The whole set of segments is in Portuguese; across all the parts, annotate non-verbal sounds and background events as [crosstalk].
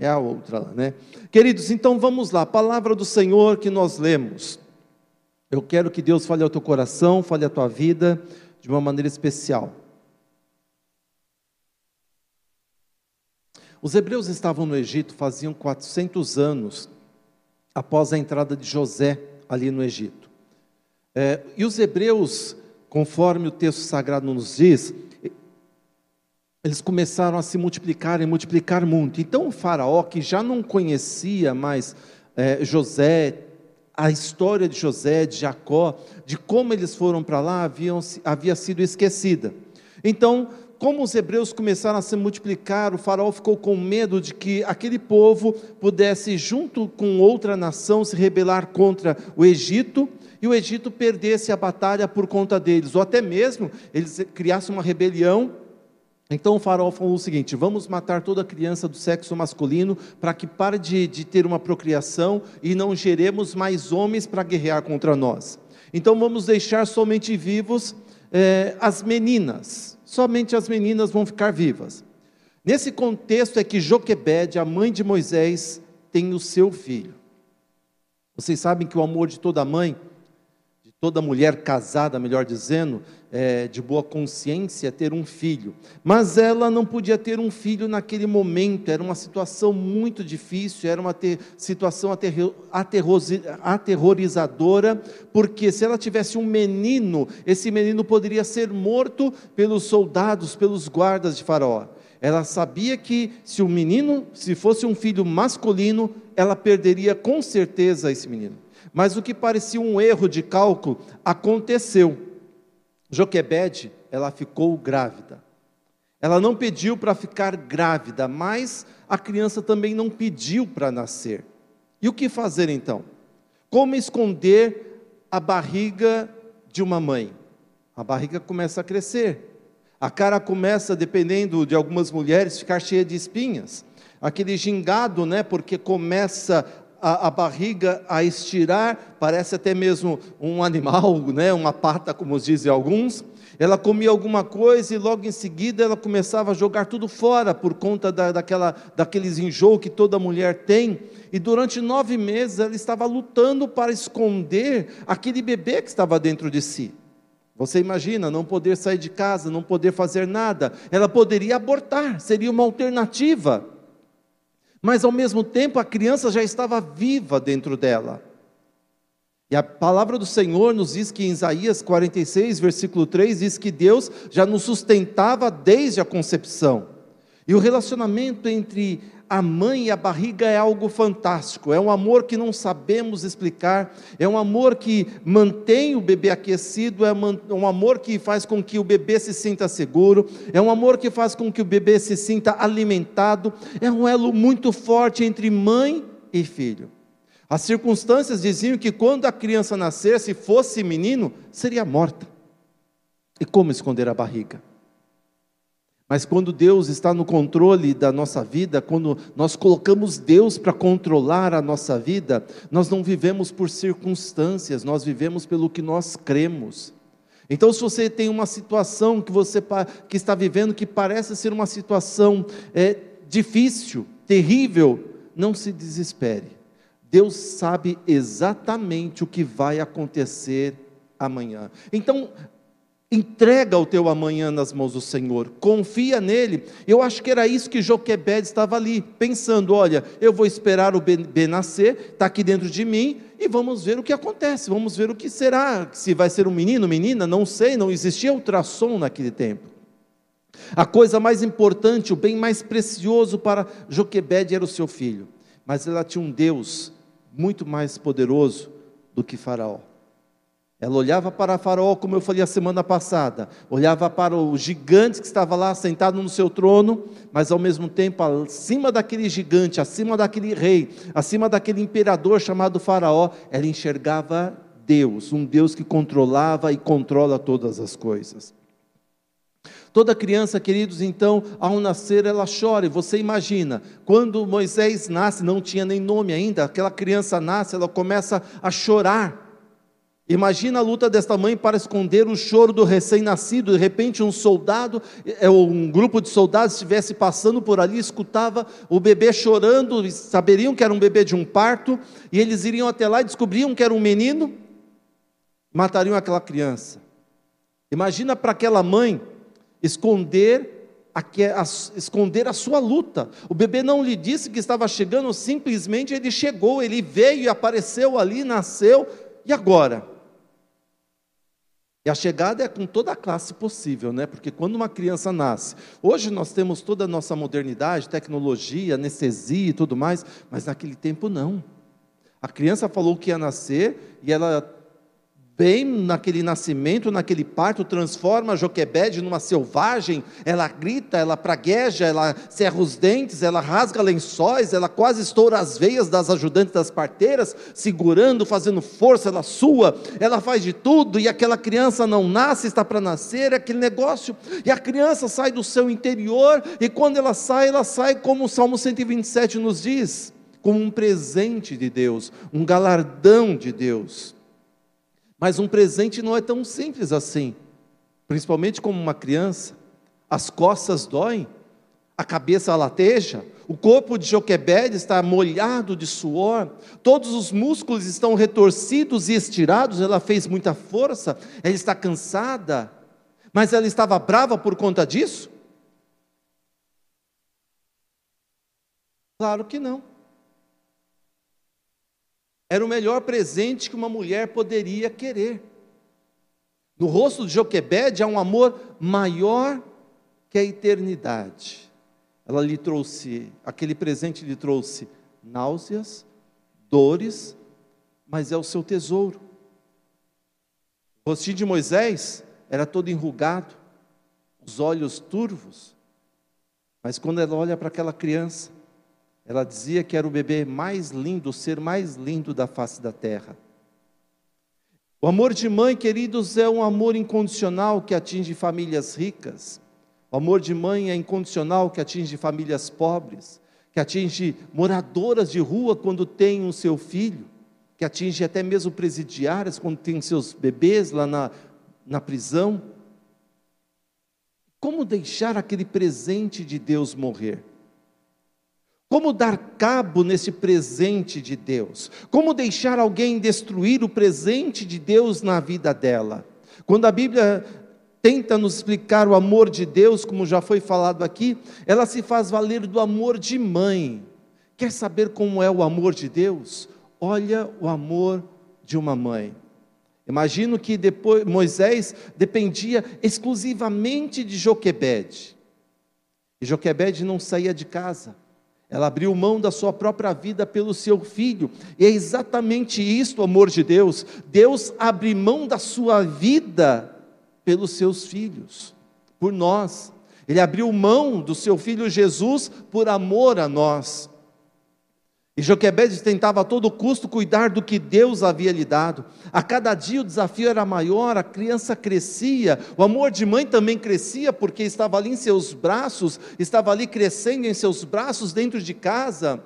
É a outra lá, né? Queridos, então vamos lá, palavra do Senhor que nós lemos. Eu quero que Deus fale ao teu coração, fale à tua vida de uma maneira especial. Os hebreus estavam no Egito faziam 400 anos após a entrada de José ali no Egito. É, e os hebreus, conforme o texto sagrado nos diz, eles começaram a se multiplicar e multiplicar muito. Então o faraó, que já não conhecia mais é, José, a história de José, de Jacó, de como eles foram para lá, haviam, havia sido esquecida. Então como os hebreus começaram a se multiplicar, o faraó ficou com medo de que aquele povo pudesse, junto com outra nação, se rebelar contra o Egito e o Egito perdesse a batalha por conta deles, ou até mesmo eles criassem uma rebelião. Então o faraó falou o seguinte: vamos matar toda criança do sexo masculino para que pare de, de ter uma procriação e não geremos mais homens para guerrear contra nós. Então vamos deixar somente vivos eh, as meninas somente as meninas vão ficar vivas. Nesse contexto é que Joquebede, a mãe de Moisés, tem o seu filho. Vocês sabem que o amor de toda mãe toda mulher casada, melhor dizendo, é, de boa consciência, ter um filho. Mas ela não podia ter um filho naquele momento, era uma situação muito difícil, era uma ter, situação aterrorizadora, porque se ela tivesse um menino, esse menino poderia ser morto pelos soldados, pelos guardas de Faraó. Ela sabia que se o menino, se fosse um filho masculino, ela perderia com certeza esse menino. Mas o que parecia um erro de cálculo aconteceu. Joquebede, ela ficou grávida. Ela não pediu para ficar grávida, mas a criança também não pediu para nascer. E o que fazer então? Como esconder a barriga de uma mãe? A barriga começa a crescer. A cara começa, dependendo de algumas mulheres, ficar cheia de espinhas. Aquele gingado, né, porque começa a, a, barriga a estirar, parece até mesmo um animal, [laughs] né, uma pata, como dizem alguns. Ela comia alguma coisa e logo em seguida ela começava a jogar tudo fora por conta da, daquela, daqueles enjoo que toda mulher tem. E durante nove meses ela estava lutando para esconder aquele bebê que estava dentro de si. Você imagina não poder sair de casa, não poder fazer nada. Ela poderia abortar, seria uma alternativa. Mas ao mesmo tempo a criança já estava viva dentro dela. E a palavra do Senhor nos diz que em Isaías 46, versículo 3, diz que Deus já nos sustentava desde a concepção. E o relacionamento entre a mãe e a barriga é algo fantástico, é um amor que não sabemos explicar, é um amor que mantém o bebê aquecido, é um amor que faz com que o bebê se sinta seguro, é um amor que faz com que o bebê se sinta alimentado, é um elo muito forte entre mãe e filho. As circunstâncias diziam que quando a criança nascesse, fosse menino, seria morta. E como esconder a barriga? Mas quando Deus está no controle da nossa vida, quando nós colocamos Deus para controlar a nossa vida, nós não vivemos por circunstâncias, nós vivemos pelo que nós cremos. Então, se você tem uma situação que você que está vivendo que parece ser uma situação é, difícil, terrível, não se desespere. Deus sabe exatamente o que vai acontecer amanhã. Então, Entrega o teu amanhã nas mãos do Senhor, confia nele. Eu acho que era isso que Joquebed estava ali, pensando: olha, eu vou esperar o bebê nascer, está aqui dentro de mim, e vamos ver o que acontece, vamos ver o que será, se vai ser um menino, menina, não sei, não existia ultrassom naquele tempo. A coisa mais importante, o bem mais precioso para Joquebed era o seu filho, mas ela tinha um Deus muito mais poderoso do que Faraó. Ela olhava para Faraó, como eu falei a semana passada, olhava para o gigante que estava lá sentado no seu trono, mas ao mesmo tempo, acima daquele gigante, acima daquele rei, acima daquele imperador chamado Faraó, ela enxergava Deus, um Deus que controlava e controla todas as coisas. Toda criança, queridos, então, ao nascer, ela chora. E você imagina, quando Moisés nasce, não tinha nem nome ainda, aquela criança nasce, ela começa a chorar Imagina a luta desta mãe para esconder o choro do recém-nascido. De repente, um soldado, é, um grupo de soldados estivesse passando por ali, escutava o bebê chorando, saberiam que era um bebê de um parto, e eles iriam até lá e descobriam que era um menino, matariam aquela criança. Imagina para aquela mãe esconder a, a, esconder a sua luta. O bebê não lhe disse que estava chegando, simplesmente ele chegou, ele veio e apareceu ali, nasceu, e agora? A chegada é com toda a classe possível, né? Porque quando uma criança nasce, hoje nós temos toda a nossa modernidade, tecnologia, anestesia e tudo mais, mas naquele tempo não. A criança falou que ia nascer e ela bem naquele nascimento, naquele parto, transforma Joquebede numa selvagem, ela grita, ela pragueja, ela cerra os dentes, ela rasga lençóis, ela quase estoura as veias das ajudantes das parteiras, segurando, fazendo força, ela sua, ela faz de tudo, e aquela criança não nasce, está para nascer, é aquele negócio, e a criança sai do seu interior, e quando ela sai, ela sai como o Salmo 127 nos diz, como um presente de Deus, um galardão de Deus. Mas um presente não é tão simples assim, principalmente como uma criança. As costas doem, a cabeça lateja, o corpo de Joquebede está molhado de suor, todos os músculos estão retorcidos e estirados, ela fez muita força, ela está cansada, mas ela estava brava por conta disso? Claro que não. Era o melhor presente que uma mulher poderia querer. No rosto de Joquebede há um amor maior que a eternidade. Ela lhe trouxe, aquele presente lhe trouxe náuseas, dores, mas é o seu tesouro. O rostinho de Moisés era todo enrugado, os olhos turvos, mas quando ela olha para aquela criança, ela dizia que era o bebê mais lindo, o ser mais lindo da face da terra. O amor de mãe, queridos, é um amor incondicional que atinge famílias ricas. O amor de mãe é incondicional que atinge famílias pobres, que atinge moradoras de rua quando tem o seu filho, que atinge até mesmo presidiárias quando tem seus bebês lá na, na prisão. Como deixar aquele presente de Deus morrer? Como dar cabo nesse presente de Deus? Como deixar alguém destruir o presente de Deus na vida dela? Quando a Bíblia tenta nos explicar o amor de Deus, como já foi falado aqui, ela se faz valer do amor de mãe. Quer saber como é o amor de Deus? Olha o amor de uma mãe. Imagino que depois Moisés dependia exclusivamente de Joquebede. E Joquebede não saía de casa. Ela abriu mão da sua própria vida pelo seu filho. E é exatamente isto amor de Deus. Deus abre mão da sua vida pelos seus filhos, por nós. Ele abriu mão do seu filho Jesus por amor a nós. E Joquebede tentava a todo custo cuidar do que Deus havia lhe dado. A cada dia o desafio era maior, a criança crescia, o amor de mãe também crescia, porque estava ali em seus braços, estava ali crescendo em seus braços dentro de casa.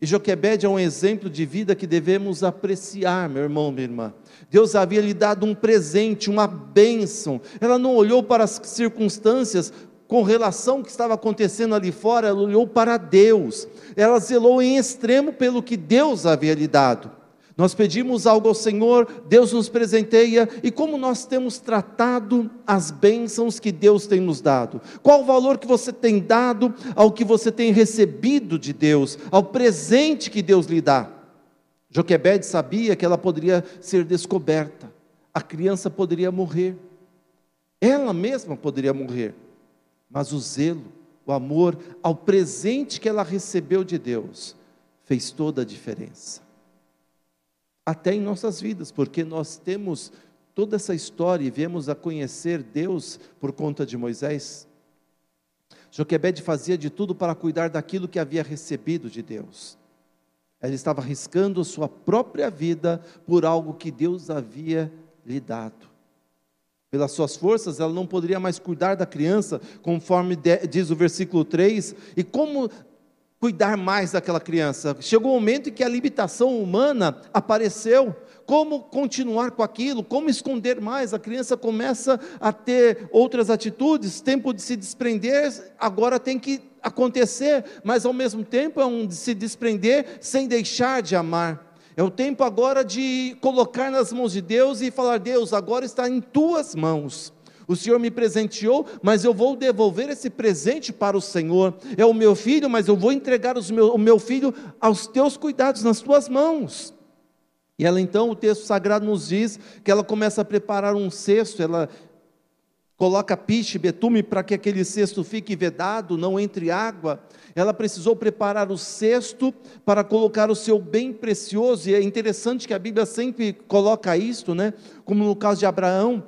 E Joquebede é um exemplo de vida que devemos apreciar, meu irmão, minha irmã. Deus havia lhe dado um presente, uma bênção. Ela não olhou para as circunstâncias, com relação ao que estava acontecendo ali fora, ela olhou para Deus, ela zelou em extremo pelo que Deus havia lhe dado. Nós pedimos algo ao Senhor, Deus nos presenteia, e como nós temos tratado as bênçãos que Deus tem nos dado? Qual o valor que você tem dado ao que você tem recebido de Deus, ao presente que Deus lhe dá? Joquebede sabia que ela poderia ser descoberta, a criança poderia morrer, ela mesma poderia morrer mas o zelo, o amor ao presente que ela recebeu de Deus, fez toda a diferença. Até em nossas vidas, porque nós temos toda essa história e viemos a conhecer Deus por conta de Moisés. Joquebede fazia de tudo para cuidar daquilo que havia recebido de Deus. Ela estava arriscando sua própria vida por algo que Deus havia lhe dado. Pelas suas forças, ela não poderia mais cuidar da criança, conforme diz o versículo 3. E como cuidar mais daquela criança. Chegou o um momento em que a limitação humana apareceu. Como continuar com aquilo? Como esconder mais? A criança começa a ter outras atitudes, tempo de se desprender, agora tem que acontecer, mas ao mesmo tempo é um de se desprender sem deixar de amar. É o tempo agora de colocar nas mãos de Deus e falar: Deus, agora está em tuas mãos. O Senhor me presenteou, mas eu vou devolver esse presente para o Senhor. É o meu filho, mas eu vou entregar meu, o meu filho aos teus cuidados, nas tuas mãos. E ela então, o texto sagrado nos diz que ela começa a preparar um cesto, ela coloca piche, betume para que aquele cesto fique vedado, não entre água. Ela precisou preparar o cesto para colocar o seu bem precioso, e é interessante que a Bíblia sempre coloca isto, né? Como no caso de Abraão,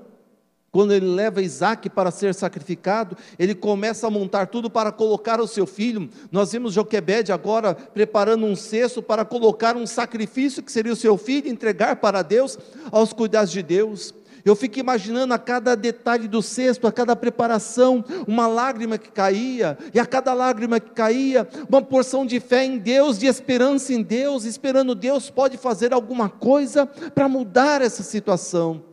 quando ele leva Isaac para ser sacrificado, ele começa a montar tudo para colocar o seu filho. Nós vimos Joquebede agora preparando um cesto para colocar um sacrifício que seria o seu filho, entregar para Deus, aos cuidados de Deus. Eu fico imaginando a cada detalhe do cesto, a cada preparação, uma lágrima que caía, e a cada lágrima que caía, uma porção de fé em Deus, de esperança em Deus, esperando Deus pode fazer alguma coisa para mudar essa situação.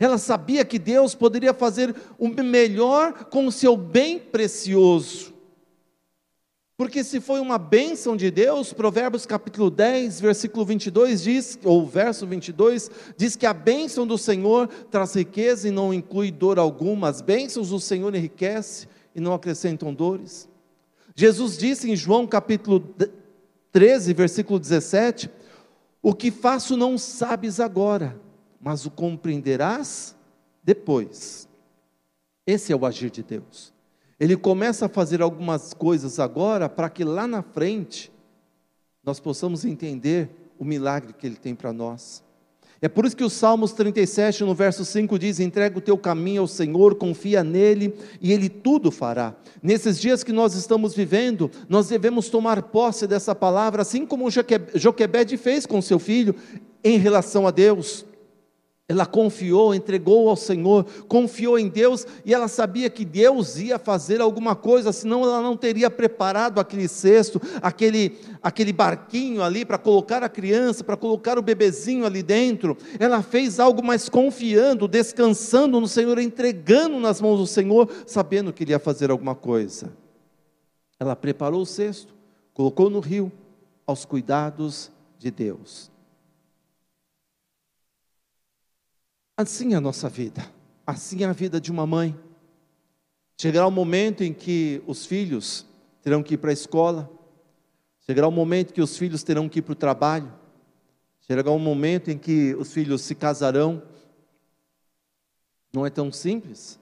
Ela sabia que Deus poderia fazer o melhor com o seu bem precioso. Porque se foi uma bênção de Deus, Provérbios capítulo 10, versículo 22 diz, ou verso 22, diz que a bênção do Senhor traz riqueza e não inclui dor alguma. As bênçãos do Senhor enriquece e não acrescentam dores. Jesus disse em João capítulo 13, versículo 17: O que faço não sabes agora, mas o compreenderás depois. Esse é o agir de Deus. Ele começa a fazer algumas coisas agora para que lá na frente nós possamos entender o milagre que ele tem para nós. É por isso que o Salmos 37, no verso 5, diz: Entrega o teu caminho ao Senhor, confia nele e ele tudo fará. Nesses dias que nós estamos vivendo, nós devemos tomar posse dessa palavra, assim como Joquebede fez com seu filho em relação a Deus. Ela confiou, entregou ao Senhor, confiou em Deus e ela sabia que Deus ia fazer alguma coisa, senão ela não teria preparado aquele cesto, aquele, aquele barquinho ali para colocar a criança, para colocar o bebezinho ali dentro. Ela fez algo mais confiando, descansando no Senhor, entregando nas mãos do Senhor, sabendo que ele ia fazer alguma coisa. Ela preparou o cesto, colocou no rio, aos cuidados de Deus. Assim é a nossa vida, assim é a vida de uma mãe. Chegará o um momento em que os filhos terão que ir para a escola, chegará o um momento que os filhos terão que ir para o trabalho, chegará um momento em que os filhos se casarão. Não é tão simples,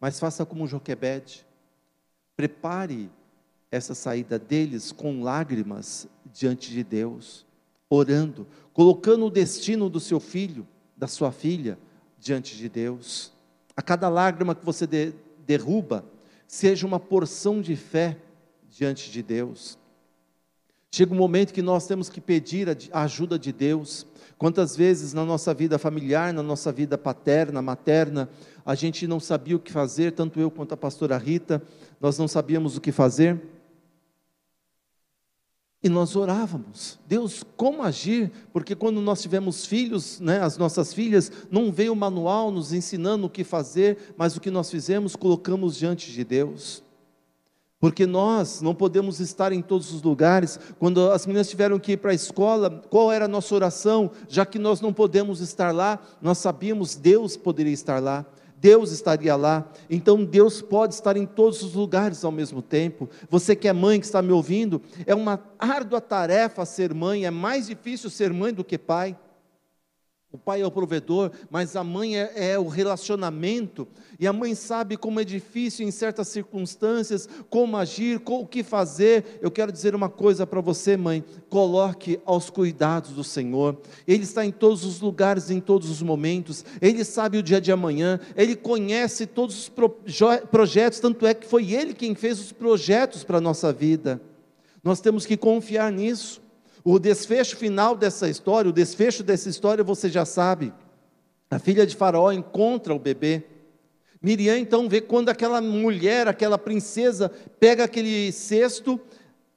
mas faça como Joquebede. Prepare essa saída deles com lágrimas diante de Deus, orando, colocando o destino do seu filho, da sua filha, diante de Deus. A cada lágrima que você de, derruba, seja uma porção de fé diante de Deus. Chega um momento que nós temos que pedir a ajuda de Deus. Quantas vezes na nossa vida familiar, na nossa vida paterna, materna, a gente não sabia o que fazer, tanto eu quanto a pastora Rita, nós não sabíamos o que fazer. E nós orávamos, Deus, como agir? Porque quando nós tivemos filhos, né, as nossas filhas, não veio o manual nos ensinando o que fazer, mas o que nós fizemos, colocamos diante de Deus. Porque nós não podemos estar em todos os lugares. Quando as meninas tiveram que ir para a escola, qual era a nossa oração? Já que nós não podemos estar lá, nós sabíamos Deus poderia estar lá. Deus estaria lá. Então Deus pode estar em todos os lugares ao mesmo tempo. Você que é mãe, que está me ouvindo, é uma árdua tarefa ser mãe, é mais difícil ser mãe do que pai. O pai é o provedor, mas a mãe é, é, o relacionamento, e a mãe sabe como é difícil em certas circunstâncias, como agir, o que fazer. Eu quero dizer uma coisa para você, mãe: coloque aos cuidados do Senhor, Ele está em todos os lugares, em todos os momentos, Ele sabe o dia de amanhã, Ele conhece todos os projetos, tanto é que foi Ele quem fez os projetos para a nossa vida. Nós temos que confiar nisso. O desfecho final dessa história, o desfecho dessa história você já sabe. A filha de Faraó encontra o bebê. Miriam então vê quando aquela mulher, aquela princesa, pega aquele cesto,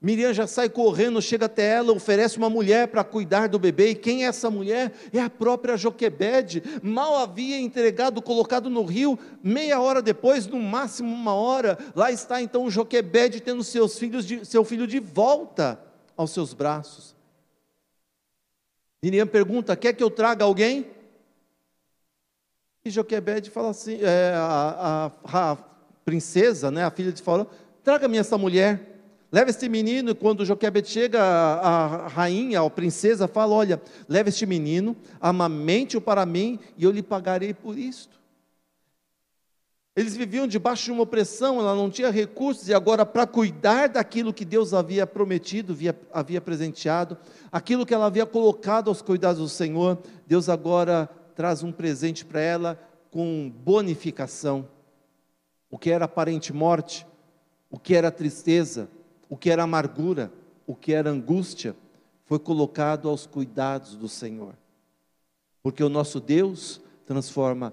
Miriam já sai correndo, chega até ela, oferece uma mulher para cuidar do bebê. E quem é essa mulher? É a própria Joquebede. Mal havia entregado, colocado no rio, meia hora depois, no máximo uma hora, lá está então Joquebede tendo seus filhos de, seu filho de volta aos seus braços. Miriam pergunta: quer que eu traga alguém? E Joquebede fala assim: é, a, a, a, princesa, né, a filha de Faraó, traga-me essa mulher. Leva este menino, e quando Joquebed chega, a rainha, a princesa, fala: Olha, leva este menino, amamente-o para mim, e eu lhe pagarei por isto. Eles viviam debaixo de uma opressão, ela não tinha recursos, e agora, para cuidar daquilo que Deus havia prometido, havia, havia presenteado, aquilo que ela havia colocado aos cuidados do Senhor, Deus agora traz um presente para ela com bonificação. O que era aparente morte, o que era tristeza, o que era amargura, o que era angústia, foi colocado aos cuidados do Senhor. Porque o nosso Deus transforma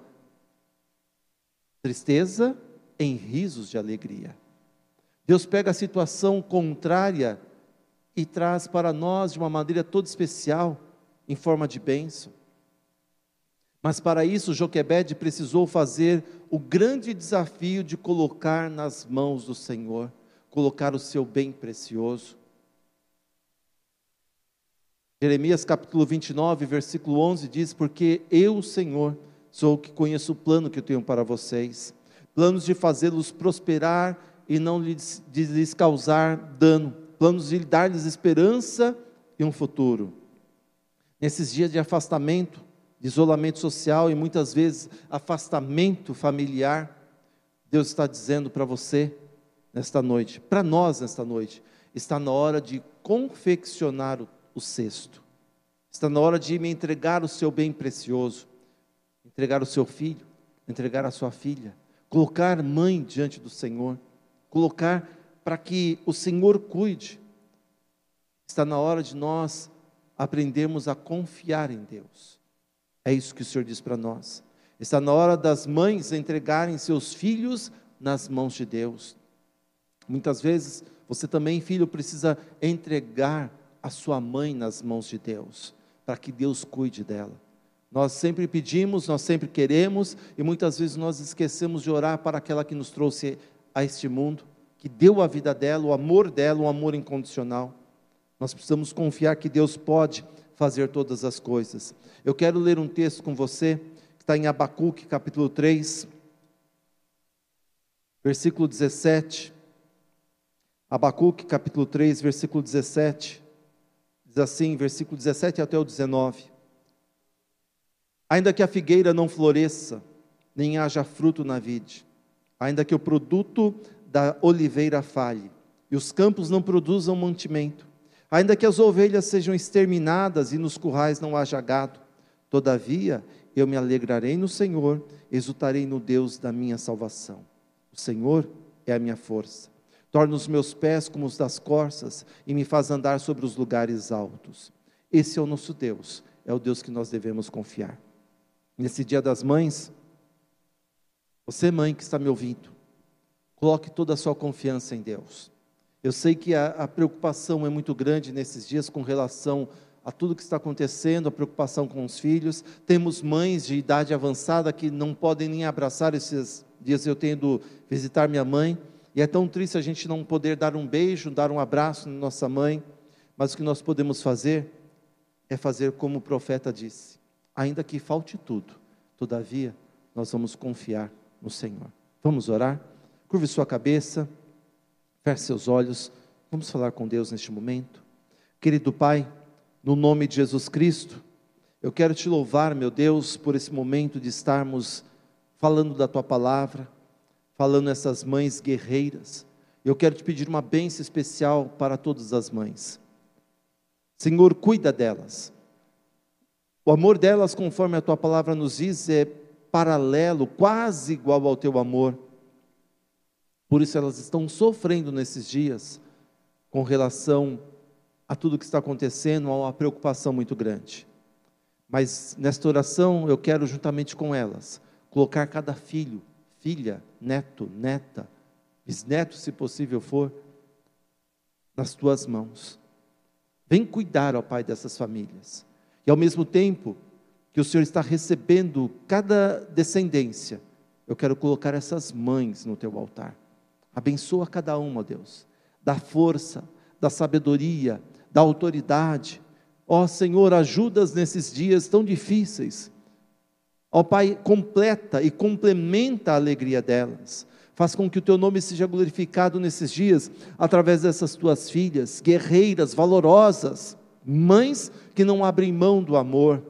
tristeza em risos de alegria. Deus pega a situação contrária e traz para nós de uma maneira toda especial, em forma de bênção. Mas para isso, Joquebede precisou fazer o grande desafio de colocar nas mãos do Senhor colocar o seu bem precioso. Jeremias capítulo 29, versículo 11 diz: Porque eu, Senhor, sou o que conheço o plano que eu tenho para vocês, planos de fazê-los prosperar e não lhes, de lhes causar dano, planos de dar-lhes esperança e um futuro. Nesses dias de afastamento, de isolamento social e muitas vezes afastamento familiar, Deus está dizendo para você: nesta noite, para nós nesta noite, está na hora de confeccionar o, o cesto. Está na hora de me entregar o seu bem precioso, entregar o seu filho, entregar a sua filha, colocar mãe diante do Senhor, colocar para que o Senhor cuide. Está na hora de nós aprendermos a confiar em Deus. É isso que o Senhor diz para nós. Está na hora das mães entregarem seus filhos nas mãos de Deus. Muitas vezes você também, filho, precisa entregar a sua mãe nas mãos de Deus, para que Deus cuide dela. Nós sempre pedimos, nós sempre queremos, e muitas vezes nós esquecemos de orar para aquela que nos trouxe a este mundo, que deu a vida dela, o amor dela, um amor incondicional. Nós precisamos confiar que Deus pode fazer todas as coisas. Eu quero ler um texto com você, que está em Abacuque, capítulo 3, versículo 17. Abacuque capítulo 3, versículo 17, diz assim, versículo 17 até o 19: Ainda que a figueira não floresça, nem haja fruto na vide, ainda que o produto da oliveira falhe, e os campos não produzam mantimento, ainda que as ovelhas sejam exterminadas e nos currais não haja gado, todavia eu me alegrarei no Senhor, exultarei no Deus da minha salvação. O Senhor é a minha força torna os meus pés como os das corças e me faz andar sobre os lugares altos. Esse é o nosso Deus, é o Deus que nós devemos confiar. Nesse dia das mães, você, mãe que está me ouvindo, coloque toda a sua confiança em Deus. Eu sei que a, a preocupação é muito grande nesses dias com relação a tudo que está acontecendo, a preocupação com os filhos. Temos mães de idade avançada que não podem nem abraçar esses dias. Eu tenho visitar minha mãe e é tão triste a gente não poder dar um beijo, dar um abraço na nossa mãe, mas o que nós podemos fazer é fazer como o profeta disse: ainda que falte tudo, todavia nós vamos confiar no Senhor. Vamos orar? Curve sua cabeça, feche seus olhos, vamos falar com Deus neste momento. Querido Pai, no nome de Jesus Cristo, eu quero te louvar, meu Deus, por esse momento de estarmos falando da tua palavra falando essas mães guerreiras. Eu quero te pedir uma bênção especial para todas as mães. Senhor, cuida delas. O amor delas, conforme a tua palavra nos diz, é paralelo, quase igual ao teu amor. Por isso elas estão sofrendo nesses dias com relação a tudo que está acontecendo, há uma preocupação muito grande. Mas nesta oração eu quero, juntamente com elas, colocar cada filho filha, neto, neta, bisneto, se possível for, nas tuas mãos. Vem cuidar, ó Pai, dessas famílias. E ao mesmo tempo que o Senhor está recebendo cada descendência, eu quero colocar essas mães no teu altar. Abençoa cada uma, ó Deus. Dá força, dá sabedoria, dá autoridade. Ó Senhor, ajudas nesses dias tão difíceis. Ó Pai, completa e complementa a alegria delas. Faz com que o teu nome seja glorificado nesses dias através dessas tuas filhas, guerreiras, valorosas, mães que não abrem mão do amor,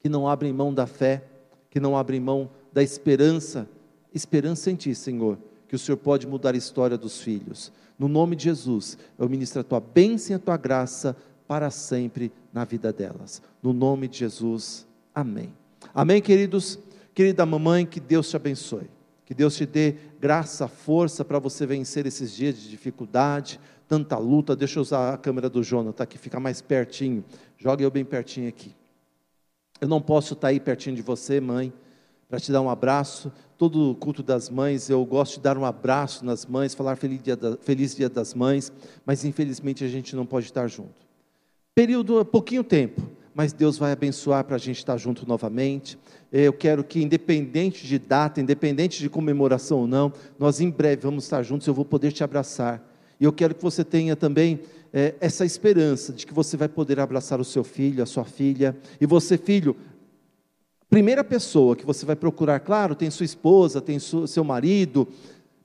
que não abrem mão da fé, que não abrem mão da esperança. Esperança em Ti, Senhor, que o Senhor pode mudar a história dos filhos. No nome de Jesus, eu ministro a Tua bênção e a Tua graça para sempre na vida delas. No nome de Jesus, amém. Amém, queridos? Querida mamãe, que Deus te abençoe. Que Deus te dê graça, força para você vencer esses dias de dificuldade, tanta luta. Deixa eu usar a câmera do Jonathan aqui, fica mais pertinho. Joga eu bem pertinho aqui. Eu não posso estar aí pertinho de você, mãe, para te dar um abraço. Todo culto das mães, eu gosto de dar um abraço nas mães, falar feliz dia, da, feliz dia das mães, mas infelizmente a gente não pode estar junto. Período, pouquinho tempo, mas Deus vai abençoar para a gente estar junto novamente. Eu quero que, independente de data, independente de comemoração ou não, nós em breve vamos estar juntos, eu vou poder te abraçar. E eu quero que você tenha também é, essa esperança de que você vai poder abraçar o seu filho, a sua filha, e você, filho, primeira pessoa que você vai procurar, claro, tem sua esposa, tem seu marido,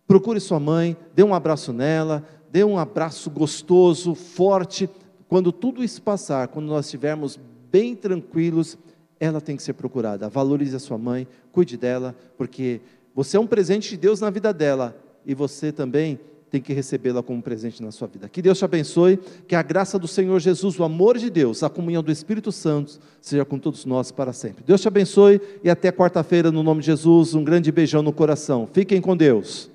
procure sua mãe, dê um abraço nela, dê um abraço gostoso, forte. Quando tudo isso passar, quando nós estivermos bem tranquilos, ela tem que ser procurada. Valorize a sua mãe, cuide dela, porque você é um presente de Deus na vida dela e você também tem que recebê-la como presente na sua vida. Que Deus te abençoe, que a graça do Senhor Jesus, o amor de Deus, a comunhão do Espírito Santo seja com todos nós para sempre. Deus te abençoe e até quarta-feira, no nome de Jesus, um grande beijão no coração. Fiquem com Deus.